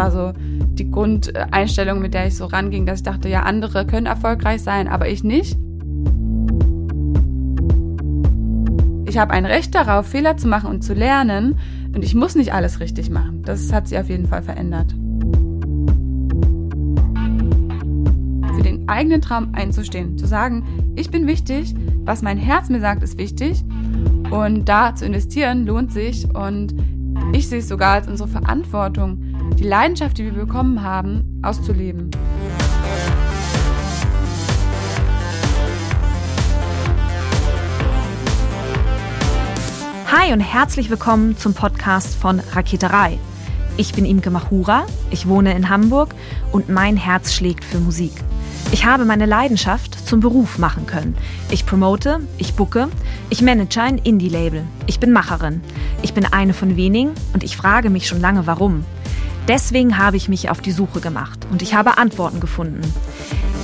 war so die Grundeinstellung, mit der ich so ranging, dass ich dachte, ja, andere können erfolgreich sein, aber ich nicht. Ich habe ein Recht darauf, Fehler zu machen und zu lernen. Und ich muss nicht alles richtig machen. Das hat sich auf jeden Fall verändert. Für den eigenen Traum einzustehen, zu sagen, ich bin wichtig, was mein Herz mir sagt, ist wichtig. Und da zu investieren lohnt sich. Und ich sehe es sogar als unsere Verantwortung, die Leidenschaft, die wir bekommen haben, auszuleben. Hi und herzlich willkommen zum Podcast von Raketerei. Ich bin Imke Machura, ich wohne in Hamburg und mein Herz schlägt für Musik. Ich habe meine Leidenschaft zum Beruf machen können. Ich promote, ich bucke, ich manage ein Indie-Label. Ich bin Macherin. Ich bin eine von wenigen und ich frage mich schon lange, warum. Deswegen habe ich mich auf die Suche gemacht und ich habe Antworten gefunden.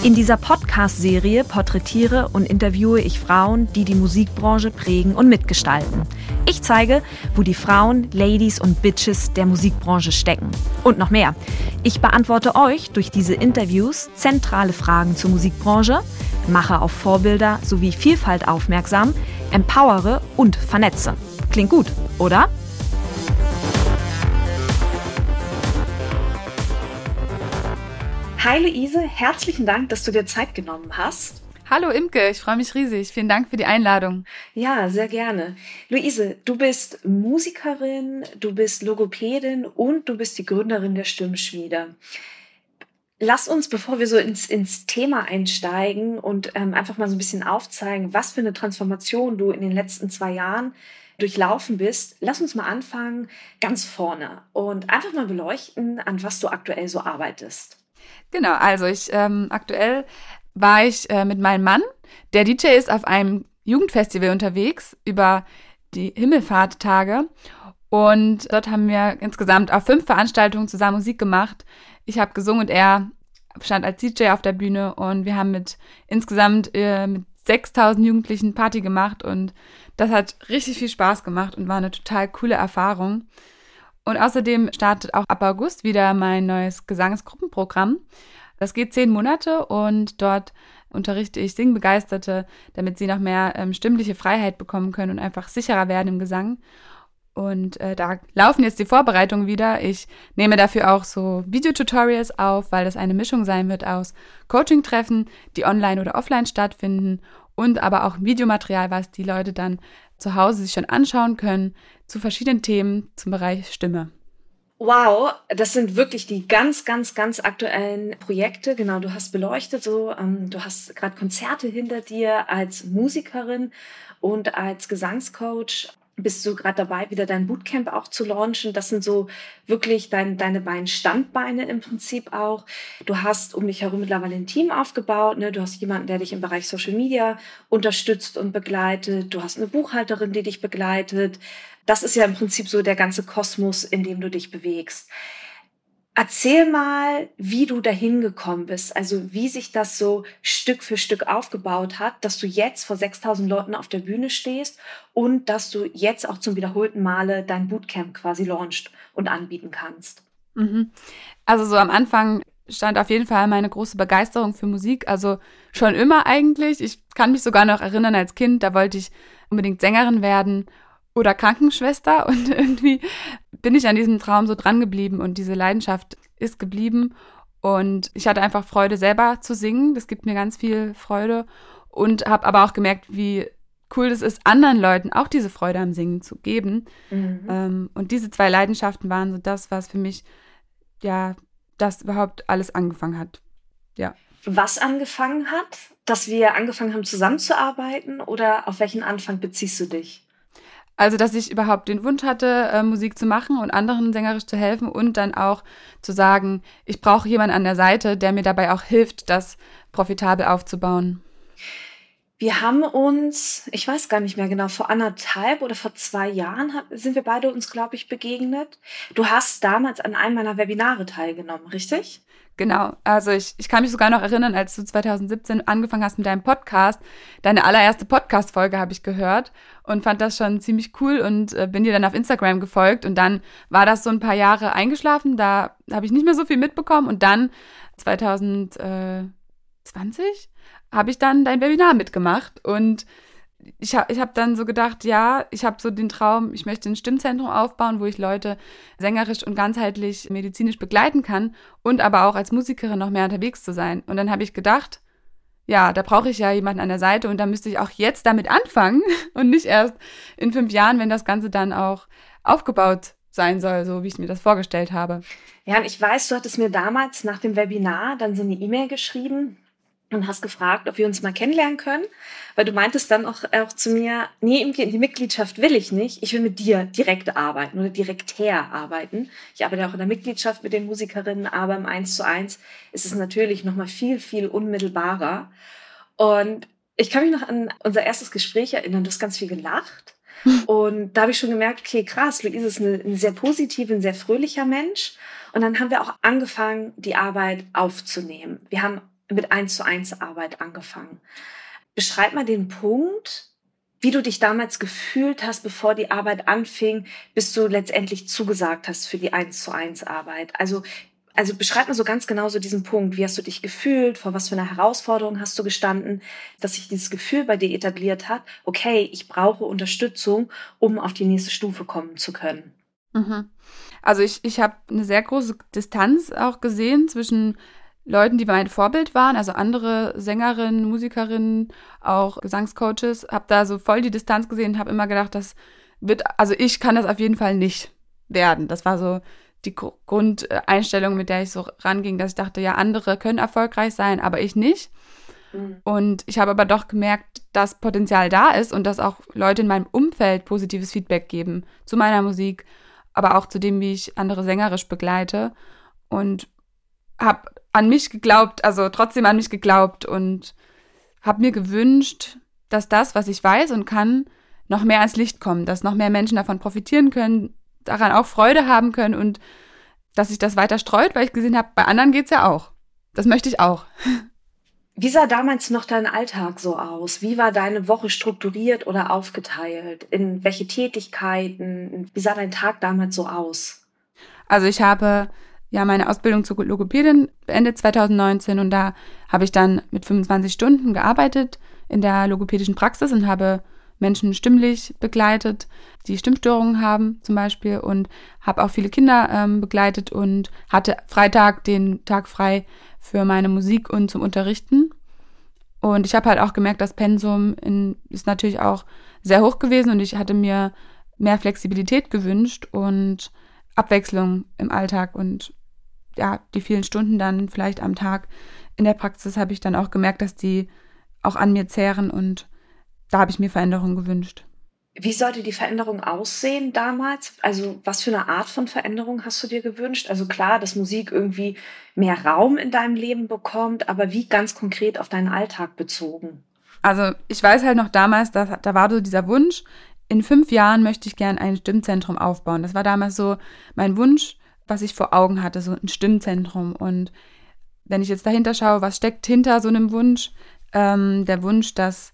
In dieser Podcast-Serie porträtiere und interviewe ich Frauen, die die Musikbranche prägen und mitgestalten. Ich zeige, wo die Frauen, Ladies und Bitches der Musikbranche stecken. Und noch mehr. Ich beantworte euch durch diese Interviews zentrale Fragen zur Musikbranche, mache auf Vorbilder sowie Vielfalt aufmerksam, empowere und vernetze. Klingt gut, oder? Hi Luise, herzlichen Dank, dass du dir Zeit genommen hast. Hallo Imke, ich freue mich riesig. Vielen Dank für die Einladung. Ja, sehr gerne. Luise, du bist Musikerin, du bist Logopädin und du bist die Gründerin der Stimmschmiede. Lass uns, bevor wir so ins, ins Thema einsteigen und ähm, einfach mal so ein bisschen aufzeigen, was für eine Transformation du in den letzten zwei Jahren durchlaufen bist, lass uns mal anfangen ganz vorne und einfach mal beleuchten, an was du aktuell so arbeitest. Genau, also ich ähm, aktuell war ich äh, mit meinem Mann, der DJ ist auf einem Jugendfestival unterwegs über die Himmelfahrttage und dort haben wir insgesamt auf fünf Veranstaltungen zusammen Musik gemacht. Ich habe gesungen und er stand als DJ auf der Bühne und wir haben mit insgesamt äh, mit 6000 Jugendlichen Party gemacht und das hat richtig viel Spaß gemacht und war eine total coole Erfahrung. Und außerdem startet auch ab August wieder mein neues Gesangsgruppenprogramm. Das geht zehn Monate und dort unterrichte ich Singbegeisterte, damit sie noch mehr ähm, stimmliche Freiheit bekommen können und einfach sicherer werden im Gesang. Und äh, da laufen jetzt die Vorbereitungen wieder. Ich nehme dafür auch so Videotutorials auf, weil das eine Mischung sein wird aus Coaching-Treffen, die online oder offline stattfinden und aber auch Videomaterial, was die Leute dann zu Hause sich schon anschauen können zu verschiedenen Themen zum Bereich Stimme. Wow, das sind wirklich die ganz, ganz, ganz aktuellen Projekte. Genau, du hast beleuchtet so, ähm, du hast gerade Konzerte hinter dir als Musikerin und als Gesangscoach bist du gerade dabei, wieder dein Bootcamp auch zu launchen. Das sind so wirklich dein, deine beiden Standbeine im Prinzip auch. Du hast um dich herum mittlerweile ein Team aufgebaut. Ne? Du hast jemanden, der dich im Bereich Social Media unterstützt und begleitet. Du hast eine Buchhalterin, die dich begleitet. Das ist ja im Prinzip so der ganze Kosmos, in dem du dich bewegst. Erzähl mal, wie du dahin gekommen bist, also wie sich das so Stück für Stück aufgebaut hat, dass du jetzt vor 6000 Leuten auf der Bühne stehst und dass du jetzt auch zum wiederholten Male dein Bootcamp quasi launcht und anbieten kannst. Mhm. Also so am Anfang stand auf jeden Fall meine große Begeisterung für Musik, also schon immer eigentlich. Ich kann mich sogar noch erinnern als Kind, da wollte ich unbedingt Sängerin werden oder Krankenschwester und irgendwie bin ich an diesem Traum so dran geblieben und diese Leidenschaft ist geblieben und ich hatte einfach Freude selber zu singen, das gibt mir ganz viel Freude und habe aber auch gemerkt, wie cool es ist, anderen Leuten auch diese Freude am Singen zu geben. Mhm. Ähm, und diese zwei Leidenschaften waren so das, was für mich ja das überhaupt alles angefangen hat. Ja. Was angefangen hat? Dass wir angefangen haben zusammenzuarbeiten oder auf welchen Anfang beziehst du dich? Also, dass ich überhaupt den Wunsch hatte, äh, Musik zu machen und anderen sängerisch zu helfen und dann auch zu sagen, ich brauche jemanden an der Seite, der mir dabei auch hilft, das profitabel aufzubauen. Wir haben uns, ich weiß gar nicht mehr genau, vor anderthalb oder vor zwei Jahren sind wir beide uns, glaube ich, begegnet. Du hast damals an einem meiner Webinare teilgenommen, richtig? Genau, also ich, ich kann mich sogar noch erinnern, als du 2017 angefangen hast mit deinem Podcast. Deine allererste Podcast-Folge habe ich gehört und fand das schon ziemlich cool und äh, bin dir dann auf Instagram gefolgt. Und dann war das so ein paar Jahre eingeschlafen, da habe ich nicht mehr so viel mitbekommen. Und dann 2020 habe ich dann dein Webinar mitgemacht und ich habe ich hab dann so gedacht, ja, ich habe so den Traum, ich möchte ein Stimmzentrum aufbauen, wo ich Leute sängerisch und ganzheitlich medizinisch begleiten kann und aber auch als Musikerin noch mehr unterwegs zu sein. Und dann habe ich gedacht, ja, da brauche ich ja jemanden an der Seite und da müsste ich auch jetzt damit anfangen und nicht erst in fünf Jahren, wenn das Ganze dann auch aufgebaut sein soll, so wie ich mir das vorgestellt habe. Ja, und ich weiß, du hattest mir damals nach dem Webinar dann so eine E-Mail geschrieben und hast gefragt, ob wir uns mal kennenlernen können, weil du meintest dann auch, auch zu mir, nee, die Mitgliedschaft will ich nicht, ich will mit dir direkt arbeiten oder direktär arbeiten. Ich arbeite auch in der Mitgliedschaft mit den Musikerinnen, aber im Eins zu Eins ist es natürlich nochmal viel, viel unmittelbarer. Und ich kann mich noch an unser erstes Gespräch erinnern, du hast ganz viel gelacht. Und da habe ich schon gemerkt, okay, krass, Luise ist eine, ein sehr positiver, ein sehr fröhlicher Mensch. Und dann haben wir auch angefangen, die Arbeit aufzunehmen. Wir haben mit eins zu eins Arbeit angefangen. Beschreib mal den Punkt, wie du dich damals gefühlt hast, bevor die Arbeit anfing, bis du letztendlich zugesagt hast für die eins zu eins Arbeit. Also also beschreib mal so ganz genau so diesen Punkt. Wie hast du dich gefühlt? Vor was für einer Herausforderung hast du gestanden, dass sich dieses Gefühl bei dir etabliert hat? Okay, ich brauche Unterstützung, um auf die nächste Stufe kommen zu können. Mhm. Also ich, ich habe eine sehr große Distanz auch gesehen zwischen Leuten, die mein Vorbild waren, also andere Sängerinnen, Musikerinnen, auch Gesangscoaches, habe da so voll die Distanz gesehen, habe immer gedacht, das wird, also ich kann das auf jeden Fall nicht werden. Das war so die Grundeinstellung, mit der ich so ranging, dass ich dachte, ja, andere können erfolgreich sein, aber ich nicht. Mhm. Und ich habe aber doch gemerkt, dass Potenzial da ist und dass auch Leute in meinem Umfeld positives Feedback geben zu meiner Musik, aber auch zu dem, wie ich andere sängerisch begleite. Und habe an mich geglaubt, also trotzdem an mich geglaubt und habe mir gewünscht, dass das, was ich weiß und kann, noch mehr ans Licht kommt, dass noch mehr Menschen davon profitieren können, daran auch Freude haben können und dass sich das weiter streut, weil ich gesehen habe, bei anderen geht es ja auch. Das möchte ich auch. Wie sah damals noch dein Alltag so aus? Wie war deine Woche strukturiert oder aufgeteilt? In welche Tätigkeiten? Wie sah dein Tag damals so aus? Also ich habe ja meine Ausbildung zur Logopädin beendet 2019 und da habe ich dann mit 25 Stunden gearbeitet in der logopädischen Praxis und habe Menschen stimmlich begleitet, die Stimmstörungen haben zum Beispiel und habe auch viele Kinder ähm, begleitet und hatte Freitag den Tag frei für meine Musik und zum Unterrichten. Und ich habe halt auch gemerkt, das Pensum in, ist natürlich auch sehr hoch gewesen und ich hatte mir mehr Flexibilität gewünscht und Abwechslung im Alltag und ja, die vielen Stunden dann vielleicht am Tag in der Praxis habe ich dann auch gemerkt, dass die auch an mir zehren und da habe ich mir Veränderungen gewünscht. Wie sollte die Veränderung aussehen damals? Also was für eine Art von Veränderung hast du dir gewünscht? Also klar, dass Musik irgendwie mehr Raum in deinem Leben bekommt, aber wie ganz konkret auf deinen Alltag bezogen? Also ich weiß halt noch damals, dass, da war so dieser Wunsch, in fünf Jahren möchte ich gern ein Stimmzentrum aufbauen. Das war damals so mein Wunsch, was ich vor Augen hatte, so ein Stimmzentrum. Und wenn ich jetzt dahinter schaue, was steckt hinter so einem Wunsch? Ähm, der Wunsch, dass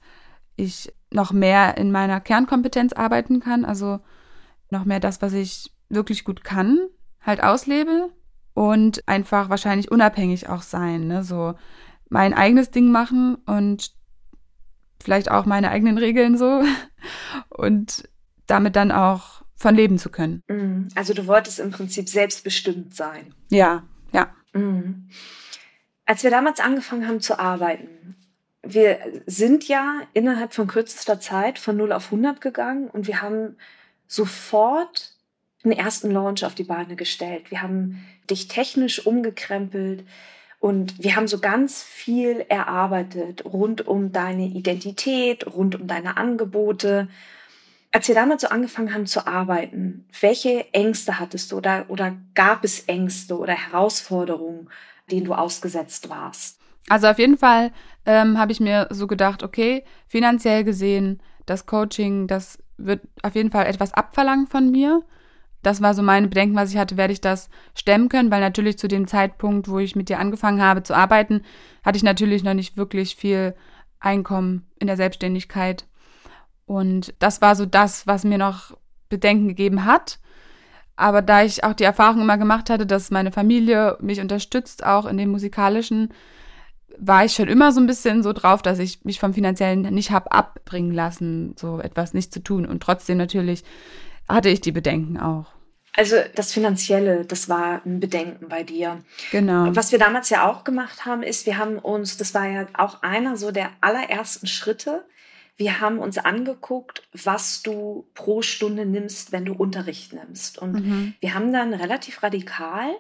ich noch mehr in meiner Kernkompetenz arbeiten kann, also noch mehr das, was ich wirklich gut kann, halt auslebe und einfach wahrscheinlich unabhängig auch sein, ne? so mein eigenes Ding machen und vielleicht auch meine eigenen Regeln so und damit dann auch von leben zu können. Mhm. Also du wolltest im Prinzip selbstbestimmt sein. Ja, ja. Mhm. Als wir damals angefangen haben zu arbeiten, wir sind ja innerhalb von kürzester Zeit von 0 auf 100 gegangen und wir haben sofort einen ersten Launch auf die Beine gestellt. Wir haben dich technisch umgekrempelt und wir haben so ganz viel erarbeitet rund um deine Identität, rund um deine Angebote. Als wir damals so angefangen haben zu arbeiten, welche Ängste hattest du oder, oder gab es Ängste oder Herausforderungen, denen du ausgesetzt warst? Also auf jeden Fall ähm, habe ich mir so gedacht, okay, finanziell gesehen, das Coaching, das wird auf jeden Fall etwas abverlangen von mir. Das war so meine Bedenken, was ich hatte, werde ich das stemmen können, weil natürlich zu dem Zeitpunkt, wo ich mit dir angefangen habe zu arbeiten, hatte ich natürlich noch nicht wirklich viel Einkommen in der Selbstständigkeit. Und das war so das, was mir noch Bedenken gegeben hat. Aber da ich auch die Erfahrung immer gemacht hatte, dass meine Familie mich unterstützt, auch in dem musikalischen, war ich schon immer so ein bisschen so drauf, dass ich mich vom finanziellen nicht habe abbringen lassen, so etwas nicht zu tun. Und trotzdem natürlich hatte ich die Bedenken auch. Also das Finanzielle, das war ein Bedenken bei dir. Genau. Was wir damals ja auch gemacht haben, ist, wir haben uns, das war ja auch einer so der allerersten Schritte, wir haben uns angeguckt, was du pro Stunde nimmst, wenn du Unterricht nimmst. Und mhm. wir haben dann relativ radikal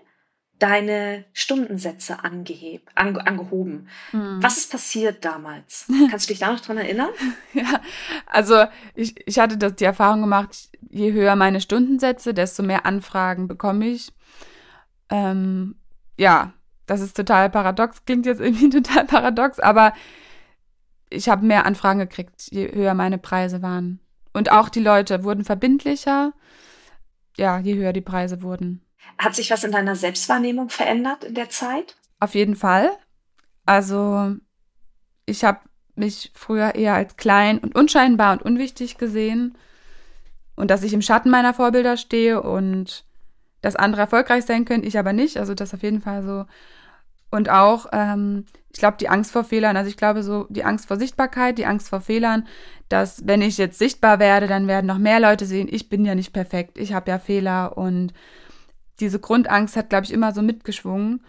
deine Stundensätze angeheb, ange, angehoben. Hm. Was ist passiert damals? Kannst du dich da noch dran erinnern? ja, also ich, ich hatte das, die Erfahrung gemacht, je höher meine Stundensätze, desto mehr Anfragen bekomme ich. Ähm, ja, das ist total paradox, klingt jetzt irgendwie total paradox, aber ich habe mehr Anfragen gekriegt, je höher meine Preise waren. Und auch die Leute wurden verbindlicher, ja, je höher die Preise wurden. Hat sich was in deiner Selbstwahrnehmung verändert in der Zeit? Auf jeden Fall. Also ich habe mich früher eher als klein und unscheinbar und unwichtig gesehen und dass ich im Schatten meiner Vorbilder stehe und dass andere erfolgreich sein können, ich aber nicht. Also das auf jeden Fall so. Und auch, ähm, ich glaube, die Angst vor Fehlern, also ich glaube so, die Angst vor Sichtbarkeit, die Angst vor Fehlern, dass wenn ich jetzt sichtbar werde, dann werden noch mehr Leute sehen, ich bin ja nicht perfekt, ich habe ja Fehler und diese Grundangst hat, glaube ich, immer so mitgeschwungen.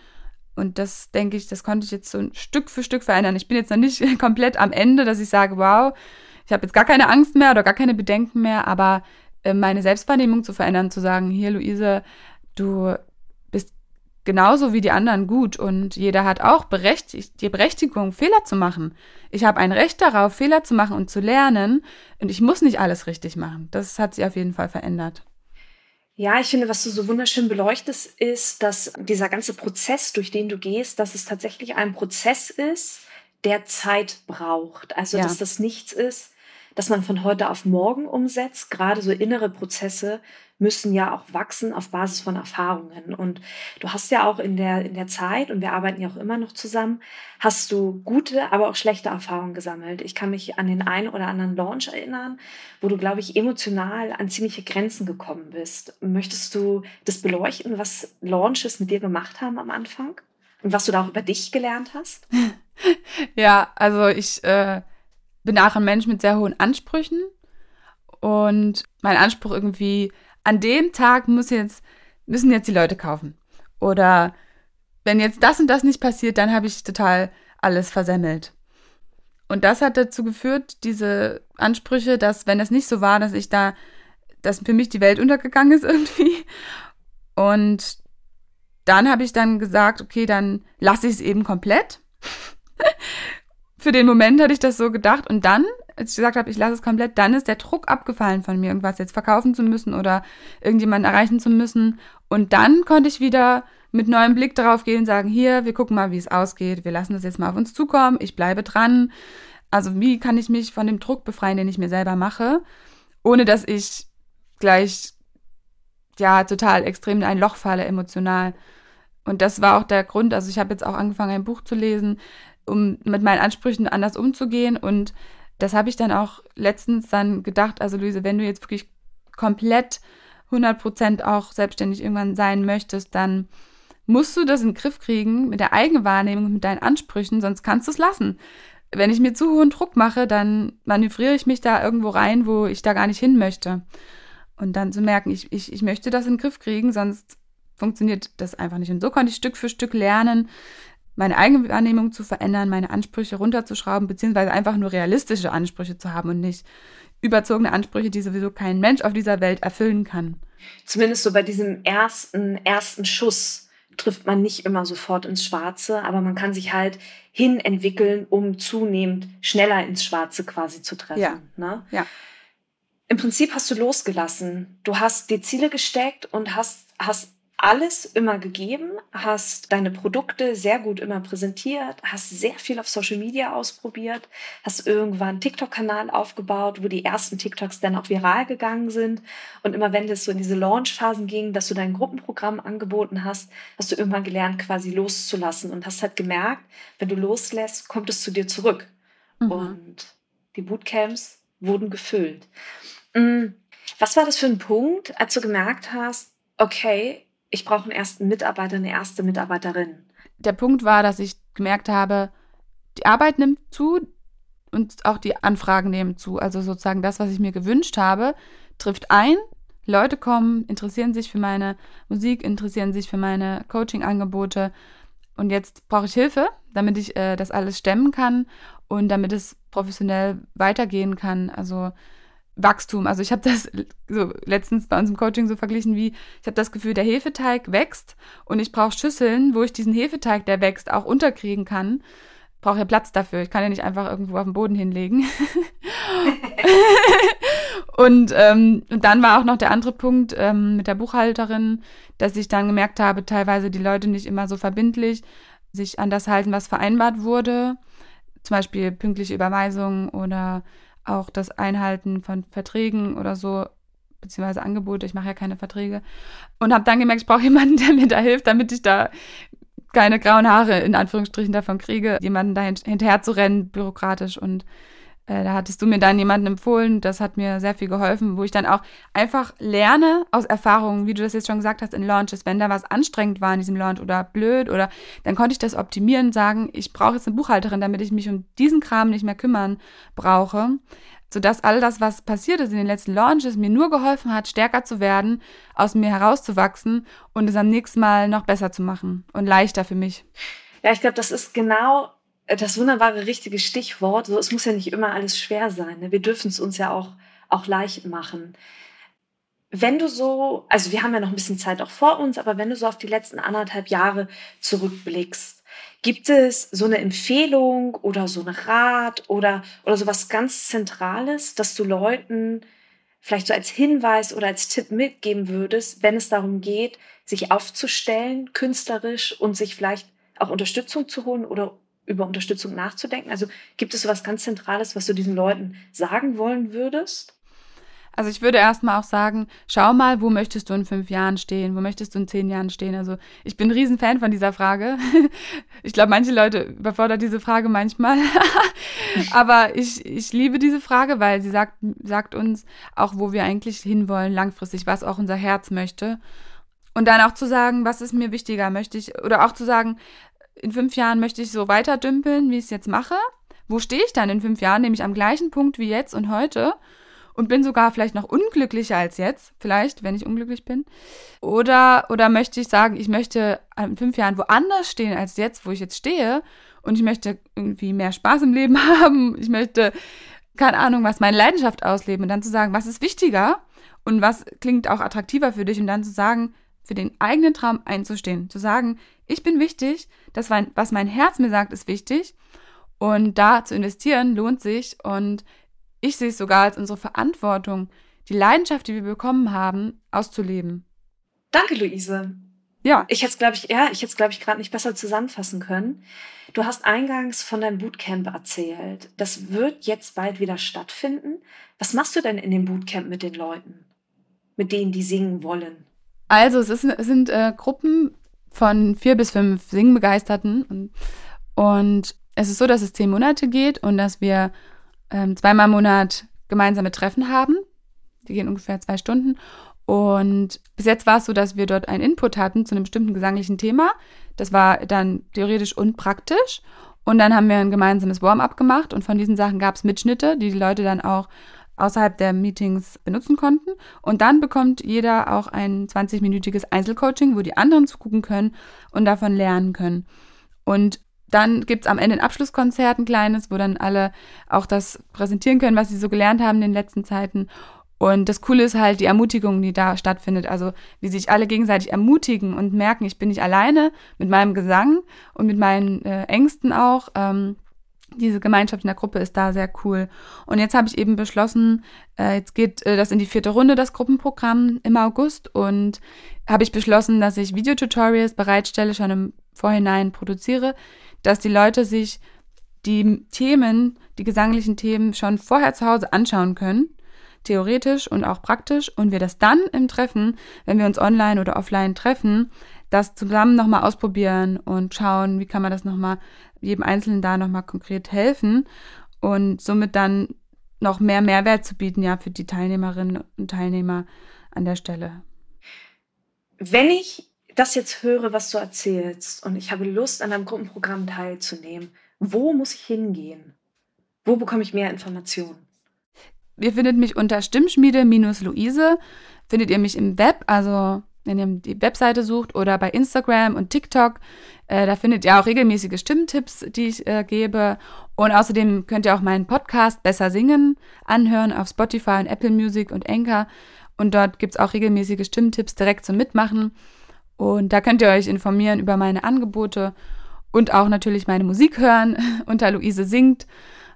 Und das denke ich, das konnte ich jetzt so Stück für Stück verändern. Ich bin jetzt noch nicht komplett am Ende, dass ich sage, wow, ich habe jetzt gar keine Angst mehr oder gar keine Bedenken mehr, aber äh, meine Selbstwahrnehmung zu verändern, zu sagen, hier, Luise, du genauso wie die anderen gut und jeder hat auch berechtigt, die Berechtigung, Fehler zu machen. Ich habe ein Recht darauf, Fehler zu machen und zu lernen und ich muss nicht alles richtig machen. Das hat sich auf jeden Fall verändert. Ja, ich finde, was du so wunderschön beleuchtest, ist, dass dieser ganze Prozess, durch den du gehst, dass es tatsächlich ein Prozess ist, der Zeit braucht. Also, ja. dass das nichts ist, dass man von heute auf morgen umsetzt. Gerade so innere Prozesse müssen ja auch wachsen auf Basis von Erfahrungen. Und du hast ja auch in der, in der Zeit, und wir arbeiten ja auch immer noch zusammen, hast du gute, aber auch schlechte Erfahrungen gesammelt. Ich kann mich an den einen oder anderen Launch erinnern, wo du, glaube ich, emotional an ziemliche Grenzen gekommen bist. Möchtest du das beleuchten, was Launches mit dir gemacht haben am Anfang? Und was du da auch über dich gelernt hast? ja, also ich äh, bin auch ein Mensch mit sehr hohen Ansprüchen. Und mein Anspruch irgendwie an dem Tag muss jetzt, müssen jetzt die Leute kaufen. Oder wenn jetzt das und das nicht passiert, dann habe ich total alles versemmelt. Und das hat dazu geführt, diese Ansprüche, dass wenn es nicht so war, dass ich da, dass für mich die Welt untergegangen ist irgendwie. Und dann habe ich dann gesagt, okay, dann lasse ich es eben komplett. für den Moment hatte ich das so gedacht. Und dann als ich gesagt habe, ich lasse es komplett, dann ist der Druck abgefallen von mir, irgendwas jetzt verkaufen zu müssen oder irgendjemanden erreichen zu müssen. Und dann konnte ich wieder mit neuem Blick darauf gehen und sagen, hier, wir gucken mal, wie es ausgeht. Wir lassen das jetzt mal auf uns zukommen. Ich bleibe dran. Also wie kann ich mich von dem Druck befreien, den ich mir selber mache, ohne dass ich gleich, ja, total extrem in ein Loch falle emotional. Und das war auch der Grund, also ich habe jetzt auch angefangen, ein Buch zu lesen, um mit meinen Ansprüchen anders umzugehen und das habe ich dann auch letztens dann gedacht, also Luise, wenn du jetzt wirklich komplett 100% auch selbstständig irgendwann sein möchtest, dann musst du das in den Griff kriegen mit der Eigenwahrnehmung, mit deinen Ansprüchen, sonst kannst du es lassen. Wenn ich mir zu hohen Druck mache, dann manövriere ich mich da irgendwo rein, wo ich da gar nicht hin möchte. Und dann zu merken, ich, ich, ich möchte das in den Griff kriegen, sonst funktioniert das einfach nicht. Und so konnte ich Stück für Stück lernen, meine eigene Wahrnehmung zu verändern, meine Ansprüche runterzuschrauben, beziehungsweise einfach nur realistische Ansprüche zu haben und nicht überzogene Ansprüche, die sowieso kein Mensch auf dieser Welt erfüllen kann. Zumindest so bei diesem ersten, ersten Schuss trifft man nicht immer sofort ins Schwarze, aber man kann sich halt hin entwickeln, um zunehmend schneller ins Schwarze quasi zu treffen. Ja. Ne? ja. Im Prinzip hast du losgelassen. Du hast die Ziele gesteckt und hast, hast alles immer gegeben, hast deine Produkte sehr gut immer präsentiert, hast sehr viel auf Social Media ausprobiert, hast irgendwann einen TikTok-Kanal aufgebaut, wo die ersten TikToks dann auch viral gegangen sind. Und immer wenn es so in diese Launch-Phasen ging, dass du dein Gruppenprogramm angeboten hast, hast du irgendwann gelernt, quasi loszulassen und hast halt gemerkt, wenn du loslässt, kommt es zu dir zurück. Mhm. Und die Bootcamps wurden gefüllt. Mm, was war das für ein Punkt, als du gemerkt hast, okay, ich brauche einen ersten Mitarbeiter, eine erste Mitarbeiterin. Der Punkt war, dass ich gemerkt habe, die Arbeit nimmt zu und auch die Anfragen nehmen zu. Also sozusagen das, was ich mir gewünscht habe, trifft ein. Leute kommen, interessieren sich für meine Musik, interessieren sich für meine Coaching-Angebote. Und jetzt brauche ich Hilfe, damit ich äh, das alles stemmen kann und damit es professionell weitergehen kann. Also Wachstum. Also ich habe das so letztens bei uns im Coaching so verglichen wie, ich habe das Gefühl, der Hefeteig wächst und ich brauche Schüsseln, wo ich diesen Hefeteig, der wächst, auch unterkriegen kann. Brauche ja Platz dafür. Ich kann ja nicht einfach irgendwo auf den Boden hinlegen. und, ähm, und dann war auch noch der andere Punkt ähm, mit der Buchhalterin, dass ich dann gemerkt habe, teilweise die Leute nicht immer so verbindlich sich an das halten, was vereinbart wurde. Zum Beispiel pünktliche Überweisungen oder auch das Einhalten von Verträgen oder so, beziehungsweise Angebote. Ich mache ja keine Verträge. Und habe dann gemerkt, ich brauche jemanden, der mir da hilft, damit ich da keine grauen Haare in Anführungsstrichen davon kriege, jemanden da hinterher zu rennen, bürokratisch und äh, da hattest du mir dann jemanden empfohlen, das hat mir sehr viel geholfen, wo ich dann auch einfach lerne aus Erfahrungen, wie du das jetzt schon gesagt hast in Launches, wenn da was anstrengend war in diesem Launch oder blöd oder dann konnte ich das optimieren sagen, ich brauche jetzt eine Buchhalterin, damit ich mich um diesen Kram nicht mehr kümmern brauche, sodass all das, was passiert ist in den letzten Launches, mir nur geholfen hat, stärker zu werden, aus mir herauszuwachsen und es am nächsten Mal noch besser zu machen und leichter für mich. Ja, ich glaube, das ist genau das wunderbare richtige Stichwort. So, es muss ja nicht immer alles schwer sein. Ne? Wir dürfen es uns ja auch, auch leicht machen. Wenn du so, also wir haben ja noch ein bisschen Zeit auch vor uns, aber wenn du so auf die letzten anderthalb Jahre zurückblickst, gibt es so eine Empfehlung oder so einen Rat oder, oder so was ganz Zentrales, dass du Leuten vielleicht so als Hinweis oder als Tipp mitgeben würdest, wenn es darum geht, sich aufzustellen, künstlerisch und sich vielleicht auch Unterstützung zu holen oder über Unterstützung nachzudenken? Also gibt es so was ganz Zentrales, was du diesen Leuten sagen wollen würdest? Also ich würde erstmal auch sagen, schau mal, wo möchtest du in fünf Jahren stehen, wo möchtest du in zehn Jahren stehen. Also ich bin ein Riesenfan von dieser Frage. Ich glaube, manche Leute überfordert diese Frage manchmal. Aber ich, ich liebe diese Frage, weil sie sagt, sagt uns auch, wo wir eigentlich hinwollen, langfristig, was auch unser Herz möchte. Und dann auch zu sagen, was ist mir wichtiger, möchte ich, oder auch zu sagen, in fünf Jahren möchte ich so weiter dümpeln, wie ich es jetzt mache. Wo stehe ich dann in fünf Jahren? Nämlich am gleichen Punkt wie jetzt und heute und bin sogar vielleicht noch unglücklicher als jetzt, vielleicht, wenn ich unglücklich bin. Oder, oder möchte ich sagen, ich möchte in fünf Jahren woanders stehen als jetzt, wo ich jetzt stehe und ich möchte irgendwie mehr Spaß im Leben haben. Ich möchte, keine Ahnung, was meine Leidenschaft ausleben und dann zu sagen, was ist wichtiger und was klingt auch attraktiver für dich und dann zu sagen, für den eigenen Traum einzustehen, zu sagen, ich bin wichtig, das, was mein Herz mir sagt, ist wichtig und da zu investieren lohnt sich und ich sehe es sogar als unsere Verantwortung, die Leidenschaft, die wir bekommen haben, auszuleben. Danke, Luise. Ja. Ich hätte es, glaube ich, ja, ich hätte es, glaube ich, gerade nicht besser zusammenfassen können. Du hast eingangs von deinem Bootcamp erzählt. Das wird jetzt bald wieder stattfinden. Was machst du denn in dem Bootcamp mit den Leuten? Mit denen, die singen wollen? Also, es, ist, es sind äh, Gruppen von vier bis fünf Singbegeisterten. Und, und es ist so, dass es zehn Monate geht und dass wir ähm, zweimal im Monat gemeinsame Treffen haben. Die gehen ungefähr zwei Stunden. Und bis jetzt war es so, dass wir dort einen Input hatten zu einem bestimmten gesanglichen Thema. Das war dann theoretisch und praktisch. Und dann haben wir ein gemeinsames Warm-up gemacht und von diesen Sachen gab es Mitschnitte, die die Leute dann auch außerhalb der Meetings benutzen konnten. Und dann bekommt jeder auch ein 20-minütiges Einzelcoaching, wo die anderen zugucken können und davon lernen können. Und dann gibt es am Ende ein Abschlusskonzert, ein kleines, wo dann alle auch das präsentieren können, was sie so gelernt haben in den letzten Zeiten. Und das Coole ist halt die Ermutigung, die da stattfindet. Also wie sich alle gegenseitig ermutigen und merken, ich bin nicht alleine mit meinem Gesang und mit meinen äh, Ängsten auch. Ähm, diese Gemeinschaft in der Gruppe ist da sehr cool. Und jetzt habe ich eben beschlossen, äh, jetzt geht äh, das in die vierte Runde, das Gruppenprogramm im August. Und habe ich beschlossen, dass ich Videotutorials bereitstelle, schon im Vorhinein produziere, dass die Leute sich die Themen, die gesanglichen Themen schon vorher zu Hause anschauen können, theoretisch und auch praktisch, und wir das dann im Treffen, wenn wir uns online oder offline treffen, das zusammen nochmal ausprobieren und schauen, wie kann man das nochmal jedem Einzelnen da nochmal konkret helfen und somit dann noch mehr Mehrwert zu bieten, ja, für die Teilnehmerinnen und Teilnehmer an der Stelle. Wenn ich das jetzt höre, was du erzählst und ich habe Lust, an einem Gruppenprogramm teilzunehmen, wo muss ich hingehen? Wo bekomme ich mehr Informationen? Ihr findet mich unter Stimmschmiede-Luise, findet ihr mich im Web, also wenn ihr die Webseite sucht oder bei Instagram und TikTok. Äh, da findet ihr auch regelmäßige Stimmtipps, die ich äh, gebe. Und außerdem könnt ihr auch meinen Podcast Besser Singen anhören auf Spotify und Apple Music und Anchor. Und dort gibt es auch regelmäßige Stimmtipps direkt zum Mitmachen. Und da könnt ihr euch informieren über meine Angebote und auch natürlich meine Musik hören unter Luise singt.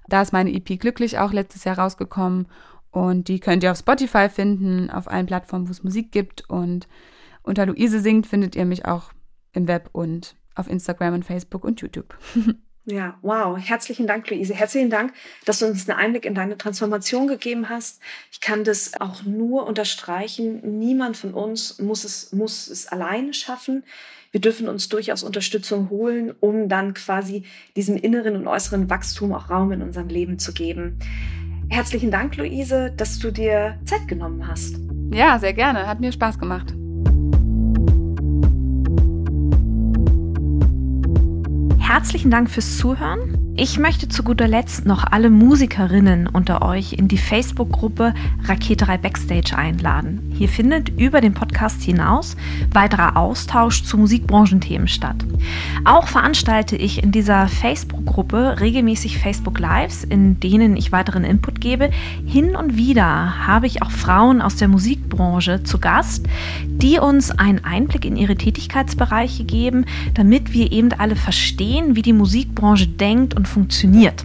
Da ist meine EP Glücklich auch letztes Jahr rausgekommen. Und die könnt ihr auf Spotify finden, auf allen Plattformen, wo es Musik gibt. Und unter Luise singt findet ihr mich auch im Web und auf Instagram und Facebook und YouTube. Ja, wow. Herzlichen Dank, Luise. Herzlichen Dank, dass du uns einen Einblick in deine Transformation gegeben hast. Ich kann das auch nur unterstreichen. Niemand von uns muss es, muss es alleine schaffen. Wir dürfen uns durchaus Unterstützung holen, um dann quasi diesem inneren und äußeren Wachstum auch Raum in unserem Leben zu geben. Herzlichen Dank, Luise, dass du dir Zeit genommen hast. Ja, sehr gerne. Hat mir Spaß gemacht. Herzlichen Dank fürs Zuhören. Ich möchte zu guter Letzt noch alle Musikerinnen unter euch in die Facebook-Gruppe Raketerei Backstage einladen. Hier findet über den Podcast hinaus weiterer Austausch zu Musikbranchenthemen statt. Auch veranstalte ich in dieser Facebook-Gruppe regelmäßig Facebook Lives, in denen ich weiteren Input gebe. Hin und wieder habe ich auch Frauen aus der Musikbranche zu Gast, die uns einen Einblick in ihre Tätigkeitsbereiche geben, damit wir eben alle verstehen, wie die Musikbranche denkt und funktioniert.